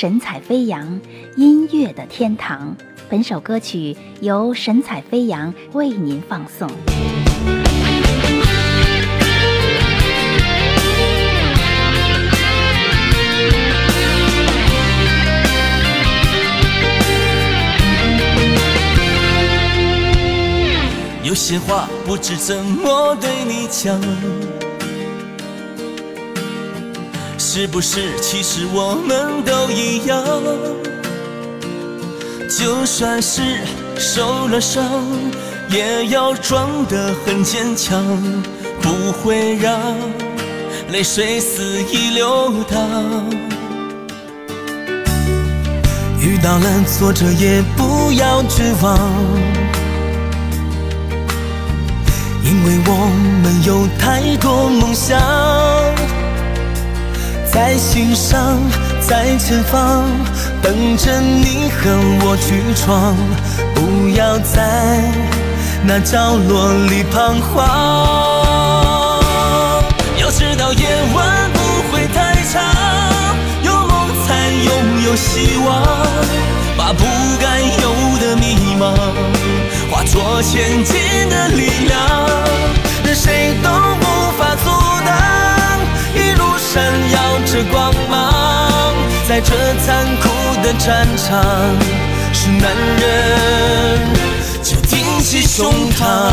神采飞扬，音乐的天堂。本首歌曲由神采飞扬为您放送。有些话不知怎么对你讲。是不是其实我们都一样？就算是受了伤，也要装得很坚强，不会让泪水肆意流淌。遇到了挫折也不要绝望，因为我们有太多梦想。在心上，在前方，等着你和我去闯。不要在那角落里彷徨。要知道夜晚不会太长，有梦才拥有希望。把不该有的迷茫化作前进的力量，在这残酷的战场，是男人就挺起胸膛。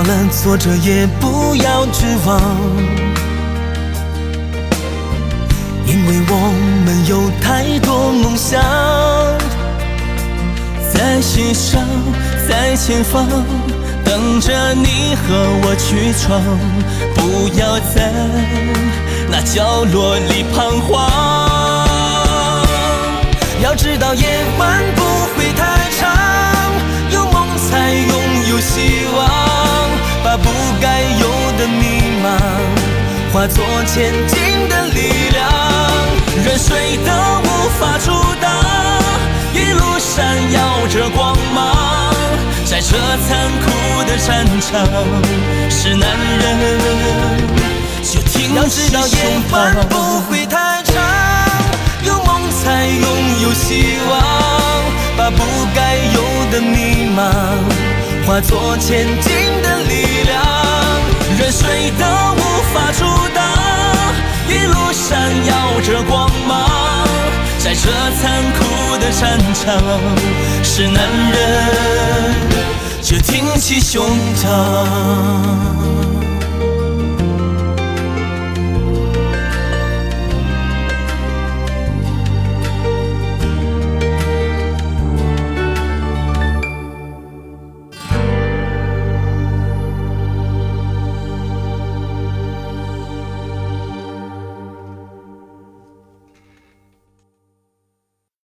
到了挫折也不要绝望，因为我们有太多梦想，在心上，在前方，等着你和我去闯。不要在那角落里彷徨，要知道夜晚的化作前进的力量，任谁都无法阻挡，一路闪耀着光芒，在这残酷的战场，是男人就挺起胸膛。不会太长，有梦才拥有希望，把不该有的迷茫。化作前进的力量，任谁都无法阻挡这残酷的战场，是男人就挺起胸膛。